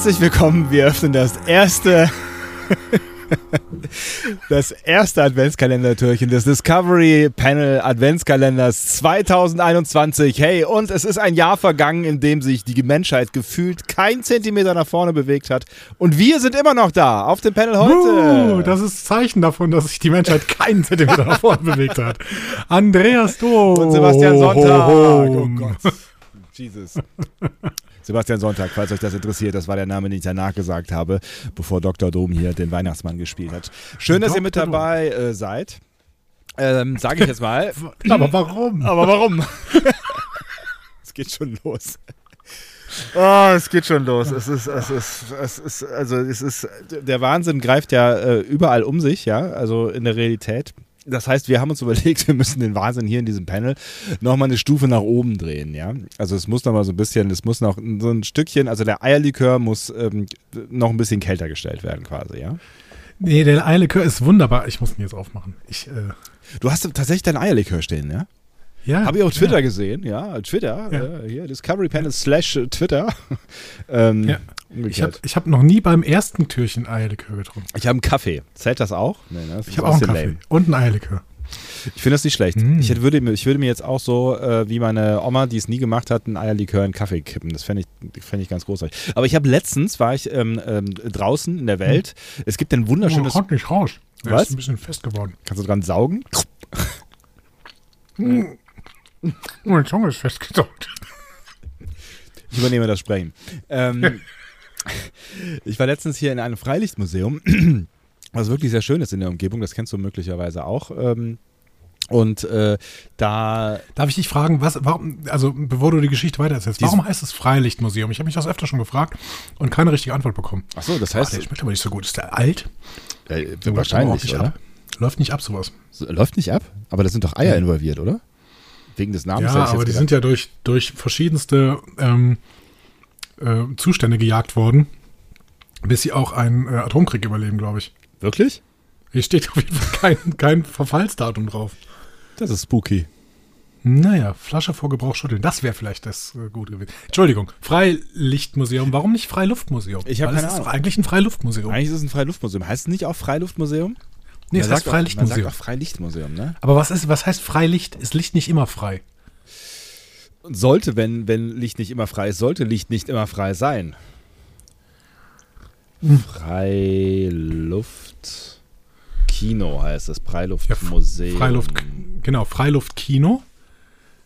Herzlich willkommen. Wir öffnen das erste, das erste Adventskalender-Türchen des Discovery Panel Adventskalenders 2021. Hey, und es ist ein Jahr vergangen, in dem sich die Menschheit gefühlt kein Zentimeter nach vorne bewegt hat. Und wir sind immer noch da, auf dem Panel heute. Uh, das ist Zeichen davon, dass sich die Menschheit keinen Zentimeter nach vorne bewegt hat. Andreas Dom. Und Sebastian Sonntag. Oh Gott. Jesus. Sebastian Sonntag, falls euch das interessiert, das war der Name, den ich danach gesagt habe, bevor Dr. Dom hier den Weihnachtsmann gespielt hat. Schön, dass ihr mit dabei äh, seid. Ähm, Sage ich jetzt mal. Aber warum? Aber warum? es geht schon los. Oh, es geht schon los. Es ist, es ist, es ist, also es ist, der Wahnsinn greift ja äh, überall um sich, ja, also in der Realität. Das heißt, wir haben uns überlegt, wir müssen den Wahnsinn hier in diesem Panel nochmal eine Stufe nach oben drehen, ja. Also es muss nochmal so ein bisschen, es muss noch so ein Stückchen, also der Eierlikör muss ähm, noch ein bisschen kälter gestellt werden quasi, ja. Nee, der Eierlikör ist wunderbar. Ich muss ihn jetzt aufmachen. Ich, äh du hast tatsächlich dein Eierlikör stehen, ja? Ja. Habe ich auf Twitter ja. gesehen, ja. Twitter, Ja. Äh, hier, Discovery Panel slash Twitter. ähm, Ja. Ich habe ich hab noch nie beim ersten Türchen Eierlikör getrunken. Ich habe einen Kaffee. Zählt das auch? Nee, ne? Das Ich habe auch einen Kaffee lame. und einen Eierlikör. Ich finde das nicht schlecht. Mm. Ich, hätte, würde, mir- ich würde mir jetzt auch so, äh, wie meine Oma, die es nie gemacht hat, einen Eierlikör in Kaffee kippen. Das fände ich, fänd ich ganz großartig. Aber ich habe letztens, war ich ähm, ähm, draußen in der Welt. Es gibt ein wunderschönes... oh, kommt nicht raus. Der Was? ist ein bisschen fest geworden. Kannst du dran saugen? Oh, Meine Zunge ist festgesaugt. Ich übernehme das Sprechen. Ähm, ich war letztens hier in einem Freilichtmuseum, was wirklich sehr schön ist in der Umgebung. Das kennst du möglicherweise auch. Ähm, und äh, da Darf ich dich fragen, was, warum, also bevor du die Geschichte weitererzählst, warum heißt es Freilichtmuseum? Ich habe mich das öfter schon gefragt und keine richtige Antwort bekommen. Ach so, das heißt, der schmeckt aber nicht so gut. Ist der alt? äh, Läuft aber auch wahrscheinlich, nicht oder? ab. Läuft nicht ab, sowas. So, Läuft nicht ab? Aber da sind doch Eier involviert, oder? Wegen des Namens. Ja, aber die sind ja durch, durch verschiedenste ähm, äh, Zustände gejagt worden, bis sie auch einen äh, Atomkrieg überleben, glaube ich. Wirklich? Hier steht auf jeden Fall kein, kein Verfallsdatum drauf. Das ist spooky. Naja, Flasche vor Gebrauch schütteln. Das wäre vielleicht das äh, Gute gewesen. Entschuldigung, Freilichtmuseum. Warum nicht Freiluftmuseum? Ich hab Weil keine ist Ahnung. doch eigentlich ein Freiluftmuseum. Eigentlich ist es ein Freiluftmuseum. Heißt es nicht auch Freiluftmuseum? nee, Man es heißt sagt auch- Man sagt Freilichtmuseum. auch Freilichtmuseum, ne? Aber was, ist, was heißt Freilicht? Ist Licht nicht immer frei? Und Sollte, wenn, wenn Licht nicht immer frei ist, sollte Licht nicht immer frei sein. Hm. Freiluft Kino heißt es. Freiluftmuseum. Freiluft, genau, Freiluftkino.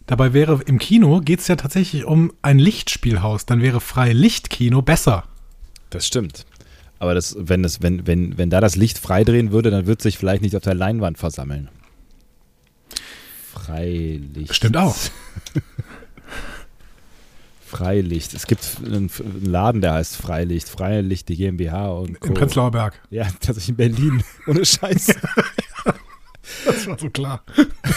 Dabei wäre im Kino geht es ja tatsächlich um ein Lichtspielhaus. Dann wäre Freilichtkino besser. Das stimmt. Aber das, wenn, das, wenn, wenn, wenn da das Licht freidrehen würde, dann wird sich vielleicht nicht auf der Leinwand versammeln. Freilicht. Stimmt auch. Freilicht. Es gibt einen, Laden, der heißt Freilicht. Freilicht, die GmbH und Co. Im Prenzlauer Berg. Ja, tatsächlich in Berlin. Ohne Scheiß. Das war so klar.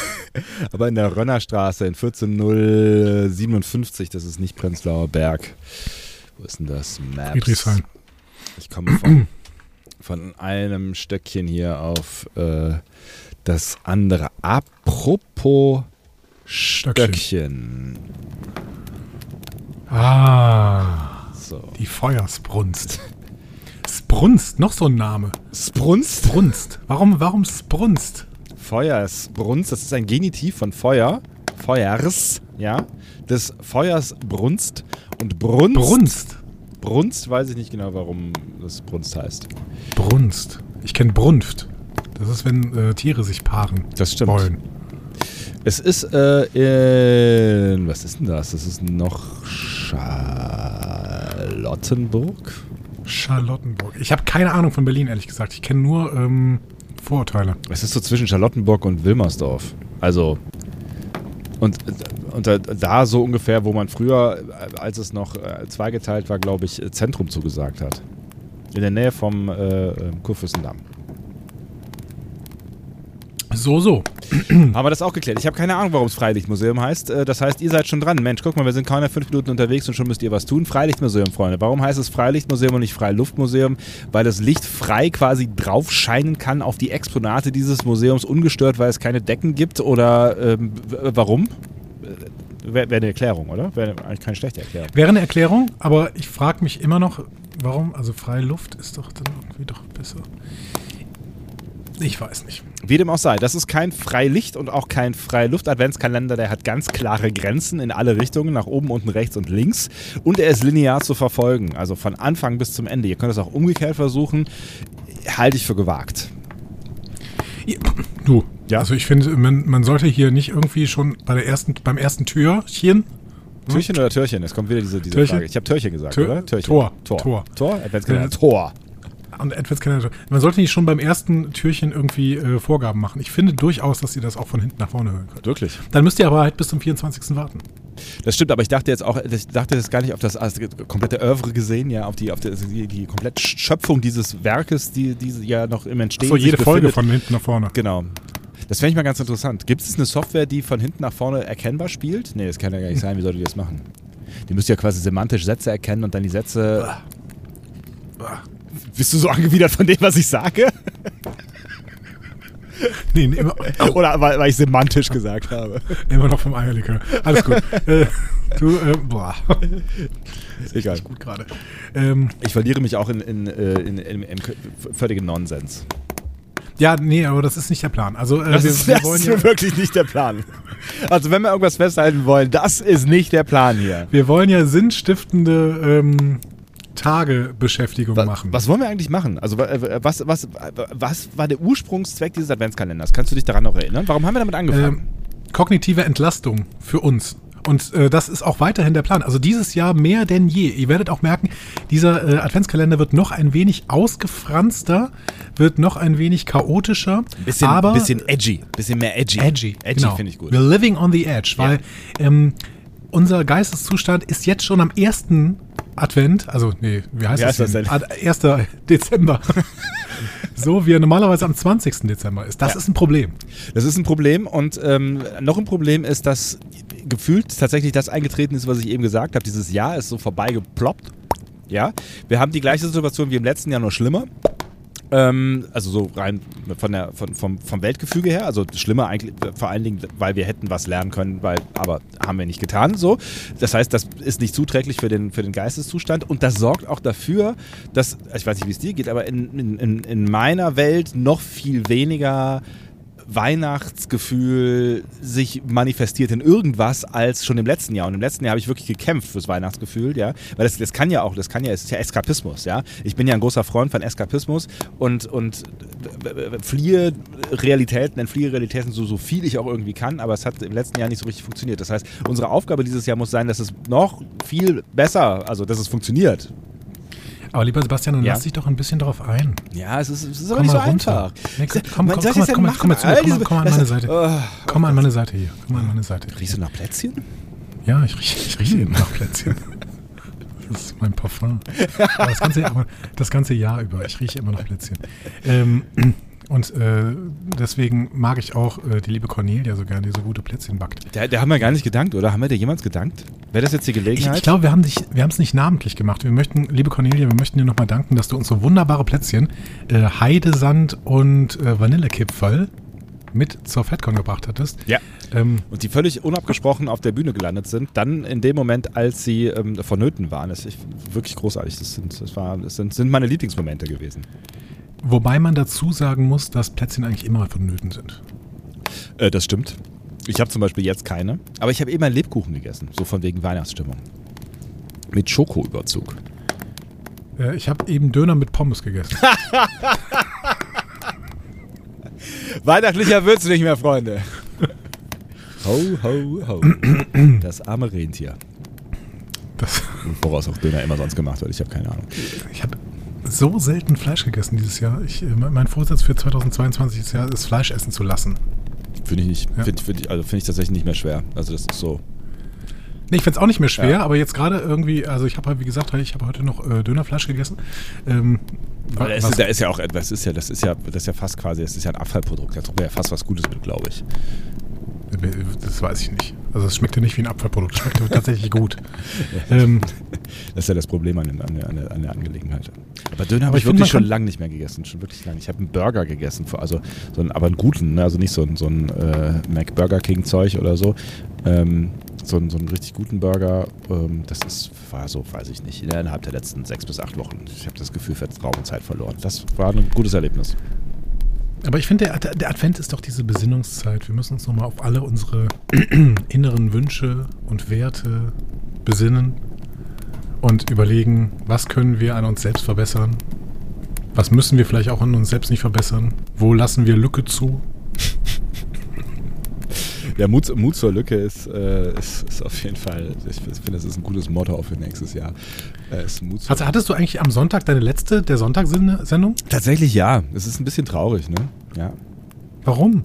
Aber in der Rönnerstraße in 14057, das ist nicht Prenzlauer Berg. Wo ist denn das? Maps. Friedrichshain. Ich komme von, von einem Stöckchen hier auf äh, das andere. Apropos Stöckchen. Stöckchen. Ah, So. die Feuersbrunst. Sprunst, noch so ein Name. Sprunst? Brunst. Warum, warum Sprunst? Feuersbrunst, das ist ein Genitiv von Feuer. Feuers, ja. Des Feuers Brunst. Und Brunst. Brunst. Brunst weiß ich nicht genau, warum das Brunst heißt. Brunst. Ich kenne Brunft. Das ist, wenn äh, Tiere sich paaren Das stimmt. wollen. Es ist äh, in. Was ist denn das? Das ist noch Charlottenburg? Charlottenburg. Ich habe keine Ahnung von Berlin, ehrlich gesagt. Ich kenne nur ähm, Vorurteile. Es ist so zwischen Charlottenburg und Wilmersdorf. Also Und, und da, da so ungefähr, wo man früher, äh, als es noch äh, zweigeteilt war, glaube ich, Zentrum zugesagt hat. In der Nähe vom äh, äh, Kurfürstendamm. So, so. Haben wir das auch geklärt? Ich habe keine Ahnung, warum es Freilichtmuseum heißt. Äh, Das heißt, ihr seid schon dran. Mensch, guck mal, wir sind keine fünf Minuten unterwegs und schon müsst ihr was tun. Freilichtmuseum, Freunde. Warum heißt es Freilichtmuseum und nicht Freiluftmuseum? Weil das Licht frei quasi drauf scheinen kann auf die Exponate dieses Museums ungestört, weil es keine Decken gibt? Oder ähm, warum? Wäre wär eine Erklärung, oder? Wäre eigentlich keine schlechte Erklärung. Wäre eine Erklärung, aber ich frage mich immer noch, warum, also freie Luft ist doch dann irgendwie doch besser. Ich weiß nicht. Wie dem auch sei, das ist kein Freilicht und auch kein Freiluft-Adventskalender. Der hat ganz klare Grenzen in alle Richtungen, nach oben, unten, rechts und links. Und er ist linear zu verfolgen, also von Anfang bis zum Ende. Ihr könnt es auch umgekehrt versuchen. Halte ich für gewagt. Du, Ja? also ich finde, man, man sollte hier nicht irgendwie schon bei der ersten, beim ersten Türchen, Türchen oder Türchen? Es kommt wieder diese, diese Türchen? Frage. Ich habe Türchen gesagt, Tür- oder? Türchen. Tor. Tor. Tor. Tor? Adventskalender. Tor. Und Adventskalender, man sollte nicht schon beim ersten Türchen irgendwie äh, Vorgaben machen. Ich finde durchaus, dass ihr das auch von hinten nach vorne hören könnt. Wirklich. Dann müsst ihr aber halt bis zum 24. warten. Das stimmt, aber ich dachte jetzt auch, ich dachte jetzt gar nicht auf das, also komplette Oeuvre gesehen, ja, auf die, auf die, also die, die komplette Schöpfung dieses Werkes, die, die ja noch im Entstehen So, sich jede Folge von hinten nach vorne. Genau. Das fände ich mal ganz interessant. Gibt es eine Software, die von hinten nach vorne erkennbar spielt? Nee, das kann ja gar nicht sein. Wie soll die das machen? Die müsste ja quasi semantisch Sätze erkennen und dann die Sätze. Bist du so angewidert von dem, was ich sage? Nee, nee immer, Oder weil, weil ich semantisch gesagt habe? immer noch vom Eierlikör. Alles gut. äh, du, äh, boah. Egal. Nicht gut gerade. Ähm, Ich verliere mich auch in, in, äh, in, in, im völligen Nonsens. ja, nee, aber das ist nicht der Plan. Also, äh, Das wir, ist, wir das ist ja, wirklich nicht der Plan. Also wenn wir irgendwas festhalten wollen, das ist nicht der Plan hier. wir wollen ja sinnstiftende ähm, Tagebeschäftigung Wa- machen. Was wollen wir eigentlich machen? Also äh, was, was, was war der Ursprungszweck dieses Adventskalenders? Kannst du dich daran noch erinnern? Warum haben wir damit angefangen? Ähm, kognitive Entlastung für uns. Und äh, das ist auch weiterhin der Plan. Also dieses Jahr mehr denn je. Ihr werdet auch merken, dieser äh, Adventskalender wird noch ein wenig ausgefranster, wird noch ein wenig chaotischer. bisschen, aber bisschen edgy. Bisschen mehr edgy. edgy. Edgy genau. finde ich gut. We're living on the edge, weil ähm, unser Geisteszustand ist jetzt schon am ersten Advent, also nee, wie heißt, Wie heißt das das denn? denn? Ad, 1. Dezember. so wie er normalerweise am 20. Dezember ist. Das Ja. ist ein Problem. Das ist ein Problem und ähm, noch ein Problem ist, dass gefühlt tatsächlich das eingetreten ist, was ich eben gesagt habe. Dieses Jahr ist so vorbeigeploppt. Ja, wir haben die gleiche Situation wie im letzten Jahr, nur schlimmer. Ähm, also so rein von der, von, vom, vom Weltgefüge her. Also schlimmer eigentlich vor allen Dingen, weil wir hätten was lernen können, weil, aber haben wir nicht getan. So. Das heißt, das ist nicht zuträglich für den, für den Geisteszustand und das sorgt auch dafür, dass, ich weiß nicht, wie es dir geht, aber in, in, in meiner Welt noch viel weniger Weihnachtsgefühl sich manifestiert in irgendwas als schon im letzten Jahr. Und im letzten Jahr habe ich wirklich gekämpft fürs Weihnachtsgefühl, ja. Weil das, das kann ja auch, das kann ja, es ist ja Eskapismus, ja. Ich bin ja ein großer Freund von Eskapismus und, und fliehe Realitäten, entfliehe Realitäten so, so viel ich auch irgendwie kann, aber es hat im letzten Jahr nicht so richtig funktioniert. Das heißt, unsere Aufgabe dieses Jahr muss sein, dass es noch viel besser, also dass es funktioniert. Aber lieber Sebastian, dann Ja. lass dich doch ein bisschen drauf ein. Ja, es ist, es ist aber Komm nicht so mal runter. einfach. Nee, komm, mal komm an meine Seite. Oh. Komm mal an meine Seite hier. Komm an meine Seite. Riechst du nach Plätzchen? Ja, ich rieche ich rieche eben nach Plätzchen. Das ist mein Parfum. Das, ganze, das ganze Jahr über. Ich rieche immer noch Plätzchen. Ähm, und äh, deswegen mag ich auch äh, die liebe Cornelia so gerne, die so gute Plätzchen backt. Der, der haben wir gar nicht gedankt, oder? Haben wir dir jemals gedankt? Wäre das jetzt die Ich, Gelegenheit? ich glaube, wir haben dich- wir haben es nicht namentlich gemacht. Wir möchten, liebe Cornelia, wir möchten dir nochmal danken, dass du uns so wunderbare Plätzchen, äh, Heidesand und äh, Vanillekipferl mit zur FedCon gebracht hattest. ja. Ähm, Und die völlig unabgesprochen auf der Bühne gelandet sind, dann in dem Moment, als sie ähm, vonnöten waren. Das ist wirklich großartig. Das, sind, das, war, das sind, sind meine Lieblingsmomente gewesen. Wobei man dazu sagen muss, dass Plätzchen eigentlich immer vonnöten sind. Äh, das stimmt. Ich habe zum Beispiel jetzt keine. Aber ich habe eben einen Lebkuchen gegessen. So von wegen Weihnachtsstimmung. Mit Schokoüberzug. Äh, ich habe eben Döner mit Pommes gegessen. Weihnachtlicher wird's nicht mehr, Freunde. Ho, ho, ho. Das arme Rentier. Das, Woraus auch Döner immer sonst gemacht wird. Ich habe keine Ahnung. ich habe so selten Fleisch gegessen dieses Jahr. Ich, äh, mein Vorsatz für 2022 ist ja, das Fleisch essen zu lassen. Finde ich nicht. Ja. Finde find ich, also find ich tatsächlich nicht mehr schwer. Also das ist so. Nee, ich finde es auch nicht mehr schwer, ja. aber jetzt gerade irgendwie, also ich habe halt, wie gesagt, ich habe heute noch äh, Dönerfleisch gegessen. Ähm, aber das ist, da ist ja auch etwas, ist ja, das ist ja, das ist ja fast quasi, das ist ja ein Abfallprodukt. Da tun wir ja fast was Gutes mit, glaube ich. Das weiß ich nicht. Also es schmeckt ja nicht wie ein Abfallprodukt, es schmeckt tatsächlich gut. ähm, das ist ja das Problem an, an, der, an der Angelegenheit. Aber Döner habe ich, ich wirklich schon lange nicht mehr gegessen, schon wirklich lange. Ich habe einen Burger gegessen, also so einen, aber einen guten, ne? also nicht so ein, so ein äh, Mac Burger King Zeug oder so. Ähm, so einen, so einen richtig guten Burger. Ähm, das ist, war so, weiß ich nicht, innerhalb der letzten sechs bis acht Wochen. Ich habe das Gefühl, für Raum und Zeit verloren. Das war ein gutes Erlebnis. Aber ich finde, der, der, Advent ist doch diese Besinnungszeit. Wir müssen uns nochmal auf alle unsere inneren Wünsche und Werte besinnen und überlegen, was können wir an uns selbst verbessern? Was müssen wir vielleicht auch an uns selbst nicht verbessern? Wo lassen wir Lücke zu? Ja, Mut, Mut zur Lücke ist, äh, ist, ist, auf jeden Fall, ich finde, das ist ein gutes Motto auch für nächstes Jahr. Äh, Hast, hattest du eigentlich am Sonntag deine letzte, der Sonntagssendung? Tatsächlich ja. Es ist ein bisschen traurig, ne? Ja. Warum?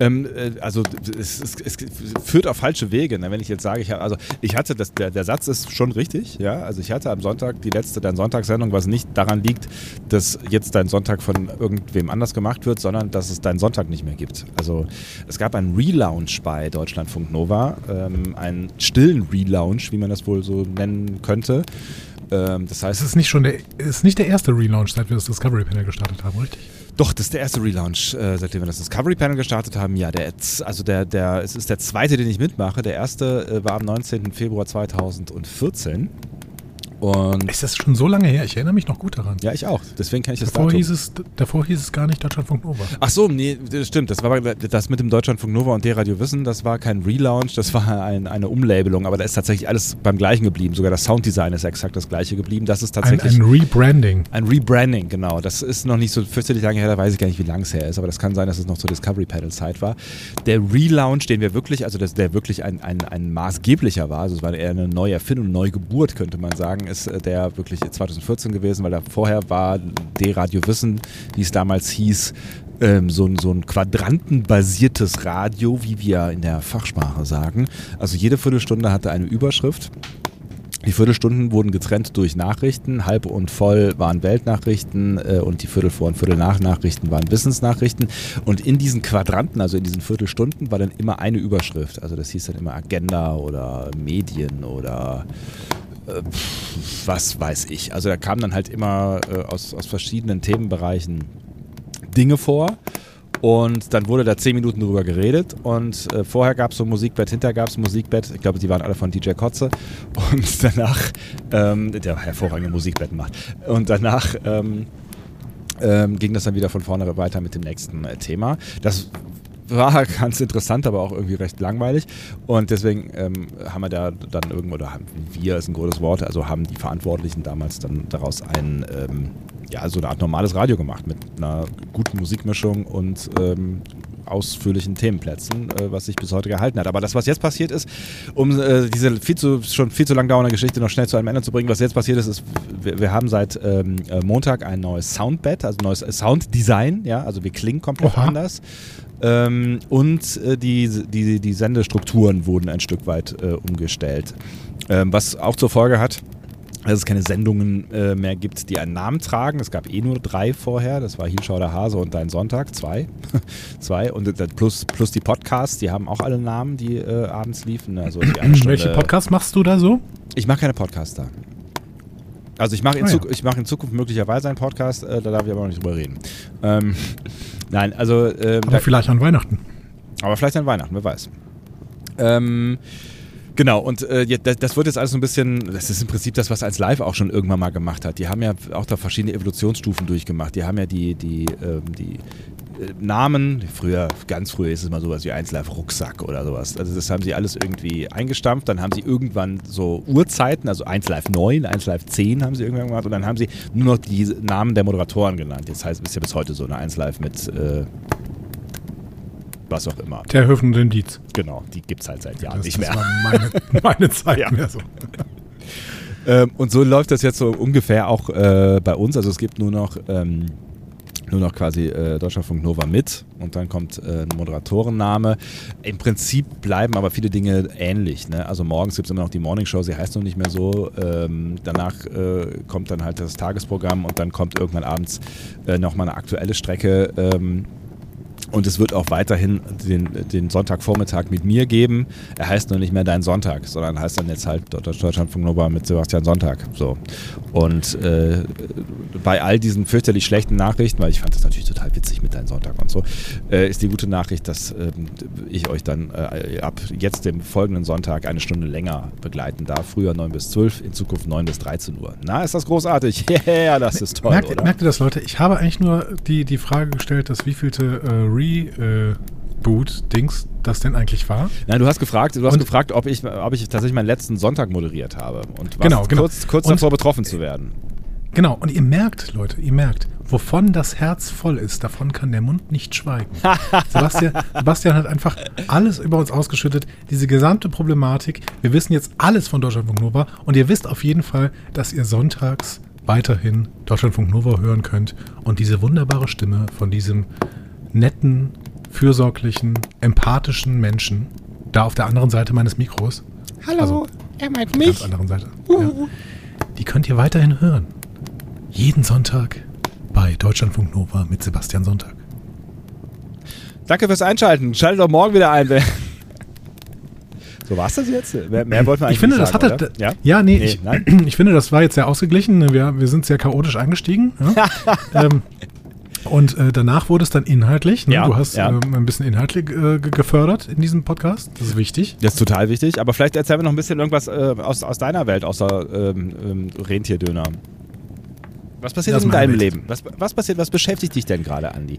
Ähm, äh, also es, es, es, führt auf falsche Wege. Ne? Wenn ich jetzt sage, ich, hab, also, ich hatte, das, der, der Satz ist schon richtig, ja. Also ich hatte am Sonntag die letzte dein Sonntagssendung, was nicht daran liegt, dass jetzt dein Sonntag von irgendwem anders gemacht wird, sondern dass es deinen Sonntag nicht mehr gibt. Also es gab einen Relaunch bei Deutschlandfunk Nova, ähm, einen stillen Relaunch, wie man das wohl so nennen könnte. Ähm, das heißt, es ist nicht schon der, ist nicht der erste Relaunch, seit wir das Discovery Panel gestartet haben, richtig? Doch, das ist der erste Relaunch, äh, seitdem wir das Discovery Panel gestartet haben. Ja, der, also der, der, es ist der zweite, den ich mitmache. Der erste äh, war am 19. Februar 2014. Und ist das schon so lange her? Ich erinnere mich noch gut daran. Ja, ich auch. Deswegen kann ich das davor hieß es Davor hieß es gar nicht Deutschlandfunk Nova. Ach so, nee, das stimmt. Das war das mit dem Deutschlandfunk Nova und D-Radio Wissen, das war kein Relaunch, das war ein, eine Umlabelung, aber da ist tatsächlich alles beim gleichen geblieben. Sogar das Sounddesign ist exakt das gleiche geblieben. Das ist tatsächlich. Ein, ein Rebranding. Ein Rebranding, genau. Das ist noch nicht so fürchterlich lange her, da weiß ich gar nicht, wie lang es her ist, aber das kann sein, dass es noch zur Discovery Panel Zeit war. Der Relaunch, den wir wirklich, also das, der wirklich ein, ein, ein maßgeblicher war, also es war eher eine neue Erfindung, eine Neugeburt, könnte man sagen, ist äh, der wirklich wirklich 2014 gewesen, weil da vorher war D-Radio Wissen, wie es damals hieß, ähm, so, ein, so ein quadrantenbasiertes Radio, wie wir in der Fachsprache sagen. Also jede Viertelstunde hatte eine Überschrift. Die Viertelstunden wurden getrennt durch Nachrichten. Halb und voll waren Weltnachrichten äh, und die Viertel vor und Viertel nach Nachrichten waren Wissensnachrichten. Und in diesen Quadranten, also in diesen Viertelstunden, war dann immer eine Überschrift. Also das hieß dann immer Agenda oder Medien oder was weiß ich. Also da kamen dann halt immer äh, aus, aus verschiedenen Themenbereichen Dinge vor. Und dann wurde da zehn Minuten drüber geredet. Und äh, vorher gab es so ein Musikbett, hinterher gab es ein Musikbett. Ich glaube, die waren alle von DJ Kotze. Und danach, ähm, der hervorragende Musikbetten macht. Und danach ähm, ähm, ging das dann wieder von vorne weiter mit dem nächsten äh, Thema. Das war ganz interessant, aber auch irgendwie recht langweilig. Und deswegen ähm, haben wir da dann irgendwo, oder haben wir ist ein großes Wort, also haben die Verantwortlichen damals dann daraus ein, ähm, ja, so eine Art normales Radio gemacht mit einer guten Musikmischung und ähm, ausführlichen Themenplätzen, äh, was sich bis heute gehalten hat. Aber das, was jetzt passiert ist, um äh, diese viel zu, schon viel zu lang dauernde Geschichte noch schnell zu einem Ende zu bringen, was jetzt passiert ist, ist, wir, wir haben seit ähm, äh, Montag ein neues Soundbed, also neues Sounddesign, ja, also wir klingen komplett Oha. anders. Ähm, und äh, die, die, die Sendestrukturen wurden ein Stück weit äh, umgestellt. Ähm, was auch zur Folge hat, dass es keine Sendungen äh, mehr gibt, die einen Namen tragen. Es gab eh nur drei vorher. Das war Hielschau der Hase und Dein Sonntag. Zwei. Zwei. Und äh, plus, plus die Podcasts, die haben auch alle Namen, die äh, abends liefen. Also Welche Podcasts machst du da so? Ich mache keine Podcasts da. Also ich mache in, oh, ja. mach in Zukunft möglicherweise einen Podcast, äh, da darf ich aber noch nicht drüber reden. Ähm, nein, also... Ähm, aber vielleicht an Weihnachten. Aber vielleicht an Weihnachten, wer weiß. Ähm, Genau, und äh, das wird jetzt alles so ein bisschen, das ist im Prinzip das, was als Live auch schon irgendwann mal gemacht hat. Die haben ja auch da verschiedene Evolutionsstufen durchgemacht. Die haben ja die, die, ähm, die äh, Namen, früher, ganz früher ist es mal sowas wie 1 Live Rucksack oder sowas. Also das haben sie alles irgendwie eingestampft. Dann haben sie irgendwann so Uhrzeiten, also 1 Live 9, 1 Live 10 haben sie irgendwann gemacht und dann haben sie nur noch die Namen der Moderatoren genannt. Jetzt heißt es ja bis heute so eine 1 Live mit äh, was auch immer. Der Höfen und den Dietz. Genau, die gibt es halt seit Jahren das, nicht mehr. Das war meine, meine Zeit ja. mehr so. Ähm, und so läuft das jetzt so ungefähr auch äh, bei uns. Also es gibt nur noch ähm, nur noch quasi äh, Deutschlandfunk Nova mit und dann kommt äh, ein Moderatorenname. Im Prinzip bleiben aber viele Dinge ähnlich. Ne? Also morgens gibt es immer noch die Morning Show, sie heißt noch nicht mehr so. Ähm, danach äh, kommt dann halt das Tagesprogramm und dann kommt irgendwann abends äh, nochmal eine aktuelle Strecke. Ähm, und es wird auch weiterhin den, den Sonntagvormittag mit mir geben. Er heißt nur nicht mehr Dein Sonntag, sondern heißt dann jetzt halt Deutschlandfunk Nova mit Sebastian Sonntag. So. Und äh, bei all diesen fürchterlich schlechten Nachrichten, weil ich fand das natürlich total witzig mit Dein Sonntag und so, äh, ist die gute Nachricht, dass äh, ich euch dann äh, ab jetzt dem folgenden Sonntag eine Stunde länger begleiten darf. Früher 9 bis 12, in Zukunft 9 bis 13 Uhr. Na, ist das großartig? Ja, yeah, das ist toll. Merkt, merkt ihr das, Leute? Ich habe eigentlich nur die, die Frage gestellt, dass wievielte äh, Reboot-Dings das denn eigentlich war. Nein, du hast gefragt, du hast Und- gefragt, ob ich, ob ich tatsächlich meinen letzten Sonntag moderiert habe und war Genau, genau. kurz, kurz Und- davor betroffen zu werden. Genau, und ihr merkt, Leute, ihr merkt, wovon das Herz voll ist, davon kann der Mund nicht schweigen. Sebastian, Sebastian hat einfach alles über uns ausgeschüttet, diese gesamte Problematik. Wir wissen jetzt alles von Deutschlandfunk Nova und ihr wisst auf jeden Fall, dass ihr sonntags weiterhin Deutschlandfunk Nova hören könnt und diese wunderbare Stimme von diesem netten, fürsorglichen, empathischen Menschen da auf der anderen Seite meines Mikros. Hallo, Also, er meint Ganz anderen Seite. Ja. Die könnt ihr weiterhin hören. Jeden Sonntag bei Deutschlandfunk Nova mit Sebastian Sonntag. Danke fürs Einschalten. Schaltet doch morgen wieder ein. So war es das jetzt? Mehr, mehr wollten wir eigentlich Ich finde, nicht das sagen, hatte. oder? Ja? Ja, nee, Nee, ich, nein? ich finde, das war jetzt sehr ausgeglichen. Wir, wir sind sehr chaotisch eingestiegen. Ja? ähm, und äh, danach wurde es dann inhaltlich. Ne? Ja, du hast ja. ähm, ein bisschen inhaltlich äh, ge- gefördert in diesem Podcast. Das ist wichtig. Das ist total wichtig. Aber vielleicht erzählen wir noch ein bisschen irgendwas äh, aus, aus deiner Welt, außer ähm, ähm, Rentierdöner. Was passiert Das in deinem. Leben? Was, was passiert, was beschäftigt dich denn gerade, Andi?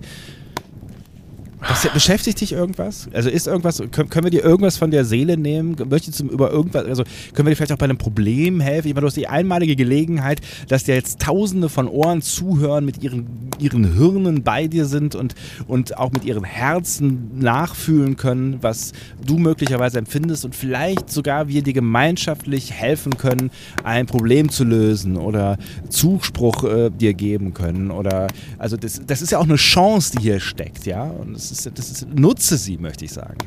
Was, beschäftigt dich irgendwas? Also ist irgendwas, können, können wir dir irgendwas von der Seele nehmen? Möchtest du über irgendwas, also können wir dir vielleicht auch bei einem Problem helfen? Ich meine, du hast die einmalige Gelegenheit, dass dir jetzt tausende von Ohren zuhören, mit ihren, ihren Hirnen bei dir sind und, und auch mit ihren Herzen nachfühlen können, was du möglicherweise empfindest und vielleicht sogar wir dir gemeinschaftlich helfen können, ein Problem zu lösen oder Zuspruch äh, dir geben können oder also das, das ist ja auch eine Chance, die hier steckt, ja und das ist, das ist nutze sie, möchte ich sagen.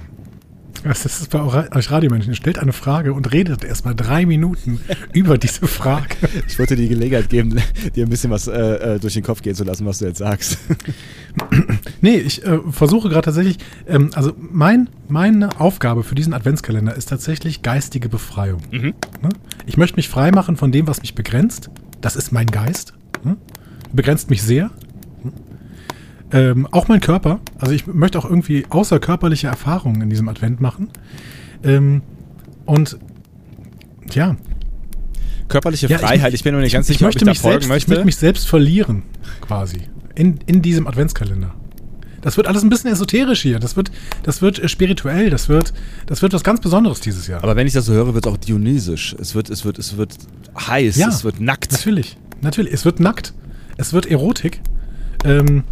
Das ist bei euch Radiomenschen. Ihr stellt eine Frage und redet erstmal drei Minuten über diese Frage. Ich wollte dir die Gelegenheit geben, dir ein bisschen was äh, äh, durch den Kopf gehen zu lassen, was du jetzt sagst. Nee, ich äh, versuche gerade tatsächlich, ähm, also mein, meine Aufgabe für diesen Adventskalender ist tatsächlich geistige Befreiung. Ne? Ich möchte mich frei machen von dem, was mich begrenzt. Das ist mein Geist. Ne? Begrenzt mich sehr. Ähm, auch mein Körper. Also ich möchte auch irgendwie außerkörperliche Erfahrungen in diesem Advent machen. Ähm, und ja, Körperliche ja, Freiheit, ich, bin mir nicht ganz sicher, ich möchte ob mich ich da folgen selbst, möchte. Ich möchte mich selbst verlieren, quasi. In, in diesem Adventskalender. Das wird alles ein bisschen esoterisch hier. Das wird, das wird äh, spirituell. Das wird, das wird was ganz Besonderes dieses Jahr. Aber wenn ich das so höre, wird es auch dionysisch. Es wird, es wird, es wird heiß, Ja. es wird nackt. Natürlich, natürlich. Es wird nackt. Es wird Erotik. Ähm,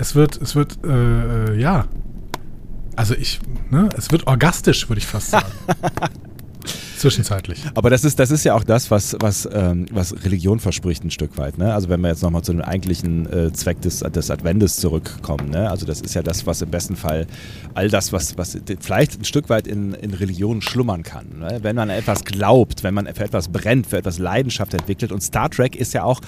es wird, es wird, äh, äh, ja. Also ich, ne, es wird orgastisch, würde ich fast sagen. Zwischenzeitlich. Aber das ist, das ist ja auch das, was, was, ähm, was Religion verspricht ein Stück weit. Ne? Also wenn wir jetzt nochmal zu dem eigentlichen äh, Zweck des, des Adventes zurückkommen. Ne? Also das ist ja das, was im besten Fall all das, was, was vielleicht ein Stück weit in, in Religion schlummern kann. Ne? Wenn man an etwas glaubt, wenn man für etwas brennt, für etwas Leidenschaft entwickelt. Und Star Trek ist ja auch,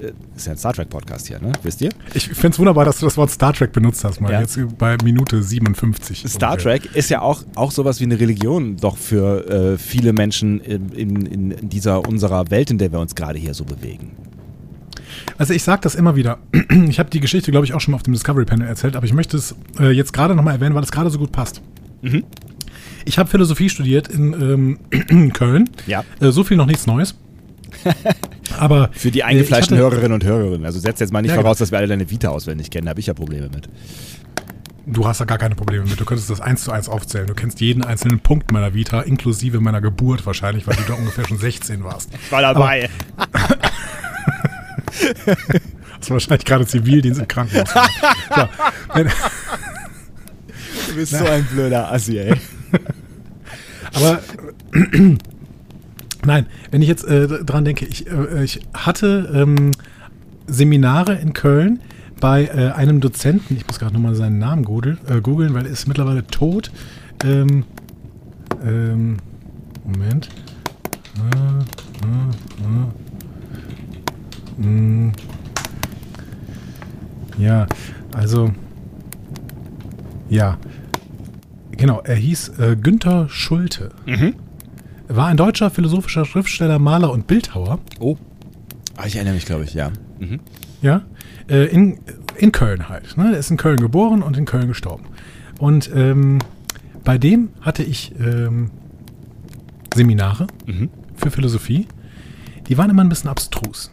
äh, ist ja ein Star Trek-Podcast hier, ne? wisst ihr? Ich finde es wunderbar, dass du das Wort Star Trek benutzt hast, mal Ja. jetzt bei Minute 57. Star ungefähr. Trek ist ja auch, auch sowas wie eine Religion doch für äh, viele Menschen in, in, in dieser unserer Welt, in der wir uns gerade hier so bewegen. Also ich sage das immer wieder. Ich habe die Geschichte, glaube ich, auch schon mal auf dem Discovery Panel erzählt, aber ich möchte es äh, jetzt gerade nochmal erwähnen, weil es gerade so gut passt. Mhm. Ich habe Philosophie studiert in ähm, Köln. Ja. Äh, so viel noch nichts Neues. aber Für die äh, eingefleischten hatte- Hörerinnen und Hörer. Also setz jetzt mal nicht Ja, voraus, genau. dass wir alle deine Vita auswendig kennen. Da habe ich ja Probleme mit. Du hast da gar keine Probleme mit. Du könntest das eins zu eins aufzählen. Du kennst jeden einzelnen Punkt meiner Vita, inklusive meiner Geburt wahrscheinlich, weil du da ungefähr schon 16 warst. Ich war dabei. Hast wahrscheinlich gerade Zivildienst im Krankenhaus. so, wenn, du bist so ein blöder Assi, ey. Aber nein, wenn ich jetzt äh, dran denke, ich, äh, ich hatte ähm, Seminare in Köln bei äh, einem Dozenten, ich muss gerade nochmal seinen Namen googeln, äh, googeln, weil er ist mittlerweile tot. Ähm, ähm, Moment. Äh, äh, äh. Hm. Ja, also. Ja. Genau, er hieß äh, Günther Schulte. Mhm. Er war ein deutscher philosophischer Schriftsteller, Maler und Bildhauer. Oh. Ah, ich erinnere mich, glaube ich, ja. Mhm. Ja, äh, in, in Köln halt. Ne? Er ist in Köln geboren und in Köln gestorben. Und ähm, bei dem hatte ich ähm, Seminare Mhm. für Philosophie. Die waren immer ein bisschen abstrus.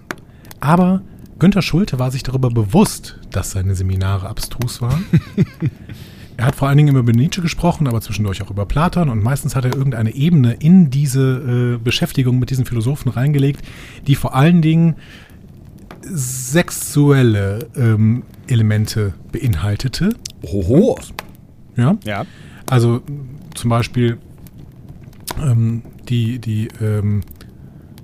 Aber Günther Schulte war sich darüber bewusst, dass seine Seminare abstrus waren. er hat vor allen Dingen immer über Nietzsche gesprochen, aber zwischendurch auch über Platon und meistens hat er irgendeine Ebene in diese äh, Beschäftigung mit diesen Philosophen reingelegt, die vor allen Dingen sexuelle ähm, Elemente beinhaltete. Hoho. Ja? Ja. Also zum Beispiel ähm, die, die ähm,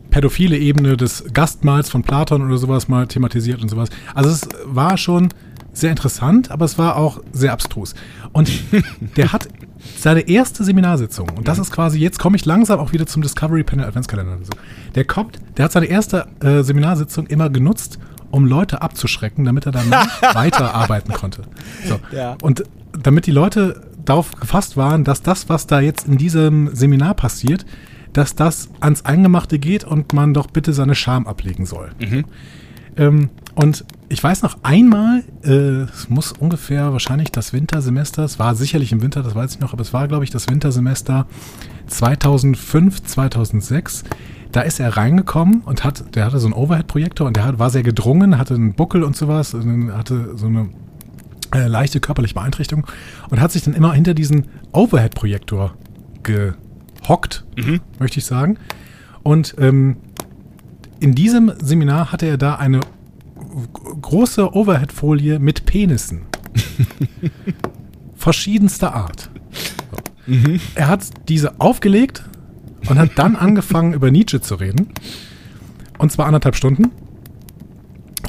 pädophile Ebene des Gastmahls von Platon oder sowas mal thematisiert und sowas. Also es war schon sehr interessant, aber es war auch sehr abstrus. Und der hat seine erste Seminarsitzung, und das ist quasi, jetzt komme ich langsam auch wieder zum Discovery Panel Adventskalender. So. Der kommt, der hat seine erste äh, Seminarsitzung immer genutzt, um Leute abzuschrecken, damit er danach weiterarbeiten konnte. So. Ja. Und damit die Leute darauf gefasst waren, dass das, was da jetzt in diesem Seminar passiert, dass das ans Eingemachte geht und man doch bitte seine Scham ablegen soll. Ähm, und ich weiß noch einmal, äh, es muss ungefähr wahrscheinlich das Wintersemester, es war sicherlich im Winter, das weiß ich noch, aber es war, glaube ich, das Wintersemester 2005, 2006. Da ist er reingekommen und hat, der hatte so einen Overhead-Projektor und der hat, war sehr gedrungen, hatte einen Buckel und sowas, hatte so eine äh, leichte körperliche Beeinträchtigung und hat sich dann immer hinter diesen Overhead-Projektor gehockt, möchte ich sagen. Und ähm, in diesem Seminar hatte er da eine große Overhead-Folie mit Penissen. Verschiedenster Art. So. Er hat diese aufgelegt und hat dann angefangen, über Nietzsche zu reden. Und zwar anderthalb Stunden.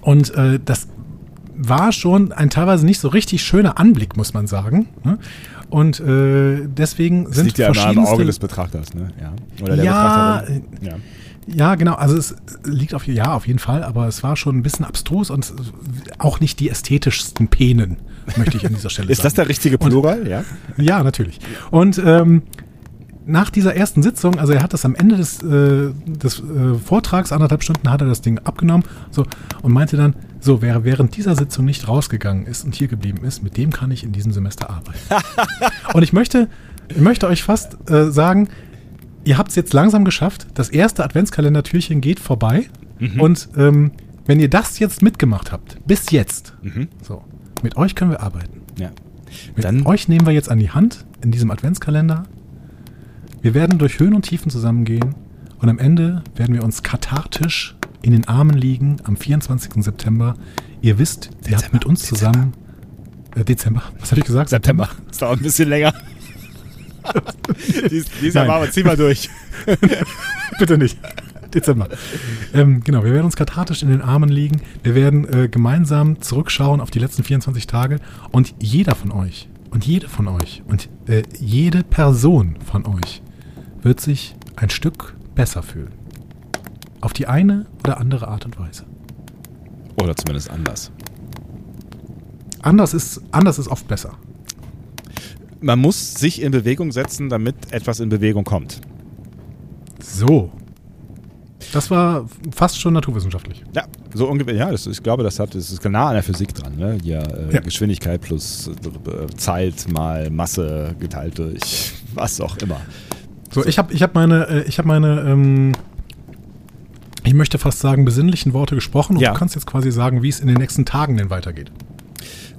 Und äh, das war schon ein teilweise nicht so richtig schöner Anblick, muss man sagen. ne? Und äh, deswegen Das sind liegt ja immer im verschiedenste Auge des Betrachters, ne? Ja. Oder der ja, Betrachterin. Ja. Ja, genau. Also es liegt auf ja auf jeden Fall, aber es war schon ein bisschen abstrus und auch nicht die ästhetischsten Penen, möchte ich an dieser Stelle Ist das sagen. der richtige Plural? Ja. Ja, natürlich. Und ähm, nach dieser ersten Sitzung, also er hat das am Ende des, äh, des äh, Vortrags, anderthalb Stunden, hat er das Ding abgenommen so, und meinte dann, so, wer während dieser Sitzung nicht rausgegangen ist und hier geblieben ist, mit dem kann ich in diesem Semester arbeiten. und ich möchte, ich möchte euch fast äh, sagen, ihr habt es jetzt langsam geschafft. Das erste Adventskalendertürchen geht vorbei. Und ähm, wenn ihr das jetzt mitgemacht habt, bis jetzt, so, mit euch können wir arbeiten. ja. Mit Dann- euch nehmen wir jetzt an die Hand in diesem Adventskalender. Wir werden durch Höhen und Tiefen zusammengehen und am Ende werden wir uns kathartisch in den Armen liegen am 24. September. Ihr wisst, ihr habt mit uns zusammen äh, Dezember. Was habe ich gesagt? September. Das dauert ein bisschen länger. Dies, dieses Jahr Nein. machen wir, ziehen wir durch. Bitte nicht. Dezember. Ähm, genau, wir werden uns kathartisch in den Armen liegen. Wir werden äh, gemeinsam zurückschauen auf die letzten 24 Tage. Und jeder von euch und jede von euch und äh, jede Person von euch wird sich ein Stück besser fühlen. Auf die eine oder andere Art und Weise. Oder zumindest anders. Anders ist, anders ist oft besser. Man muss sich in Bewegung setzen, damit etwas in Bewegung kommt. So. Das war fast schon naturwissenschaftlich. Ja, so ungefähr. Ja, das, ich glaube, das, hat, das ist nah an der Physik dran. Ne? Hier, äh, Ja. Geschwindigkeit plus äh, Zeit mal Masse geteilt durch was auch immer. So, ich habe ich hab meine, äh, ich habe meine, ähm, ich möchte fast sagen, besinnlichen Worte gesprochen und Ja. du kannst jetzt quasi sagen, wie es in den nächsten Tagen denn weitergeht.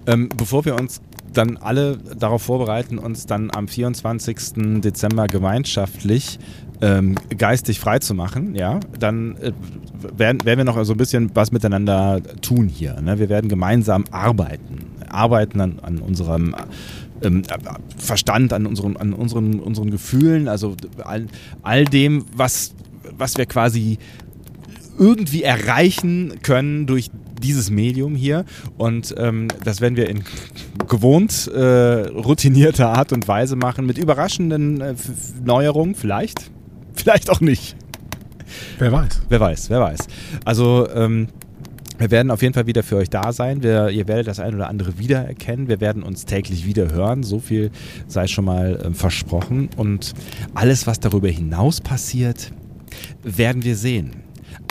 Ähm, bevor wir uns dann alle darauf vorbereiten, uns dann am 24. Dezember gemeinschaftlich ähm, geistig frei zu machen, ja, dann äh, werden, werden wir noch so ein bisschen was miteinander tun hier. Ne? Wir werden gemeinsam arbeiten. Arbeiten an, an unserem ähm, Verstand, an unseren, an unseren, unseren Gefühlen, also all, all dem, was, was wir quasi irgendwie erreichen können durch dieses Medium hier und ähm, das werden wir in gewohnt äh, routinierter Art und Weise machen, mit überraschenden äh, Neuerungen vielleicht, vielleicht auch nicht. Wer weiß. Wer weiß, wer weiß. Also ähm, wir werden auf jeden Fall wieder für euch da sein. Wir, ihr werdet das ein oder andere wiedererkennen. Wir werden uns täglich wieder hören. So viel sei schon mal äh, versprochen. Und alles, was darüber hinaus passiert, werden wir sehen.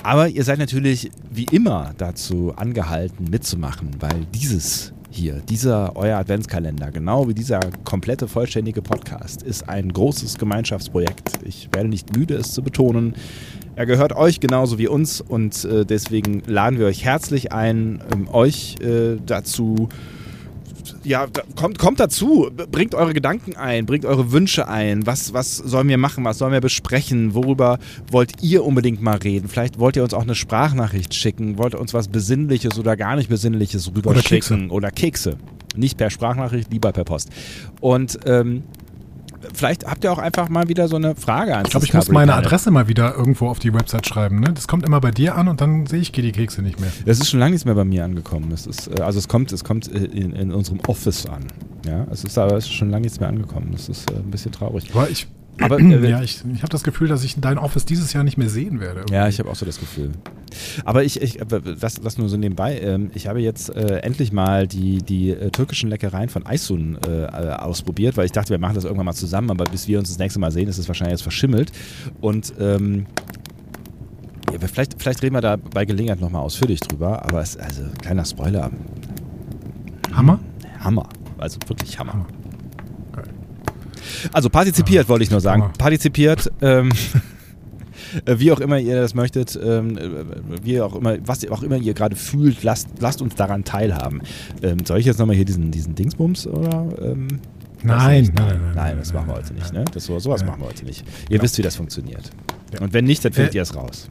Aber ihr seid natürlich wie immer dazu angehalten, mitzumachen, weil dieses hier, dieser euer Adventskalender, genau wie dieser komplette vollständige Podcast, ist ein großes Gemeinschaftsprojekt. Ich werde nicht müde, es zu betonen. Er gehört euch genauso wie uns und äh, deswegen laden wir euch herzlich ein, ähm, euch äh, dazu ja, kommt, kommt dazu, bringt eure Gedanken ein, bringt eure Wünsche ein. Was, was sollen wir machen? Was sollen wir besprechen? Worüber wollt ihr unbedingt mal reden? Vielleicht wollt ihr uns auch eine Sprachnachricht schicken, wollt ihr uns was Besinnliches oder gar nicht Besinnliches rüber oder schicken Kekse. oder Kekse. Nicht per Sprachnachricht, lieber per Post. Und ähm, vielleicht habt ihr auch einfach mal wieder so eine Frage an Ich glaube, ich muss meine Adresse mal wieder irgendwo auf die Website schreiben. Ne? Das kommt immer bei dir an und dann sehe ich die Kekse nicht mehr. Das ist schon lange nichts mehr bei mir angekommen. Das ist, äh, also es kommt, es kommt äh, in, in unserem Office an. Ja, es ist aber es ist schon lange nichts mehr angekommen. Das ist äh, ein bisschen traurig. Aber ich aber äh, ja, ich, ich habe das Gefühl, dass ich dein Office dieses Jahr nicht mehr sehen werde. Irgendwie. Ja, ich habe auch so das Gefühl. Aber ich, ich was, was nur so nebenbei, ähm, ich habe jetzt äh, endlich mal die, die äh, türkischen Leckereien von Aysun äh, ausprobiert, weil ich dachte, wir machen das irgendwann mal zusammen, aber bis wir uns das nächste Mal sehen, ist es wahrscheinlich jetzt verschimmelt. Und ähm, ja, vielleicht, vielleicht reden wir da bei Gelegenheit nochmal ausführlich drüber, aber es also kleiner Spoiler. Hammer? Hammer. Also wirklich Hammer. Hammer. Also partizipiert, ja, wollte ich nur sagen. Partizipiert. Ähm, wie auch immer ihr das möchtet, ähm, wie auch immer, was auch immer ihr gerade fühlt, lasst, lasst uns daran teilhaben. Ähm, soll ich jetzt nochmal hier diesen, diesen Dingsbums oder? Ähm, nein, nein, nein, nein, das machen wir heute nicht. Ne? Das, sowas machen wir heute nicht. Ihr ja. wisst, wie das funktioniert. Ja. Und wenn nicht, dann findet äh, ihr es raus.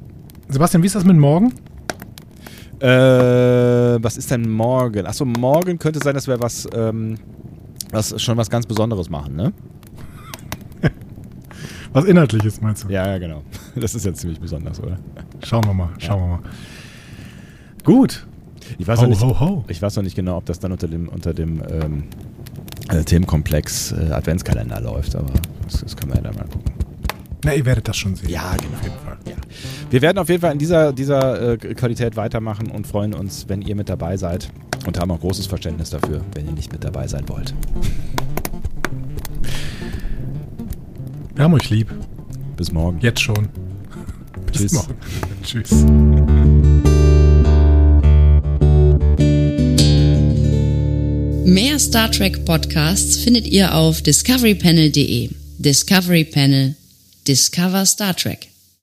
Sebastian, wie ist das mit morgen? Äh, was ist denn morgen? Achso, morgen könnte sein, dass wir was, ähm, was schon was ganz Besonderes machen, ne? Was Inhaltliches meinst du? Ja, ja, genau. Das ist ja ziemlich besonders, oder? Schauen wir mal, schauen ja. wir mal. Gut. Ich weiß, ho, noch nicht, ho, ho. ich weiß noch nicht genau, ob das dann unter dem, unter dem ähm, äh, Themenkomplex äh, Adventskalender läuft, aber das, das können wir ja dann mal gucken. Na, ihr werdet das schon sehen. Ja, genau. Auf jeden Fall. Ja. Wir werden auf jeden Fall in dieser, dieser äh, Qualität weitermachen und freuen uns, wenn ihr mit dabei seid und haben auch großes Verständnis dafür, wenn ihr nicht mit dabei sein wollt. Wir haben euch lieb. Bis morgen. Jetzt schon. Bis Tschüss. morgen. Tschüss. Mehr Star Trek Podcasts findet ihr auf discoverypanel.de. Discovery Panel. Discover Star Trek.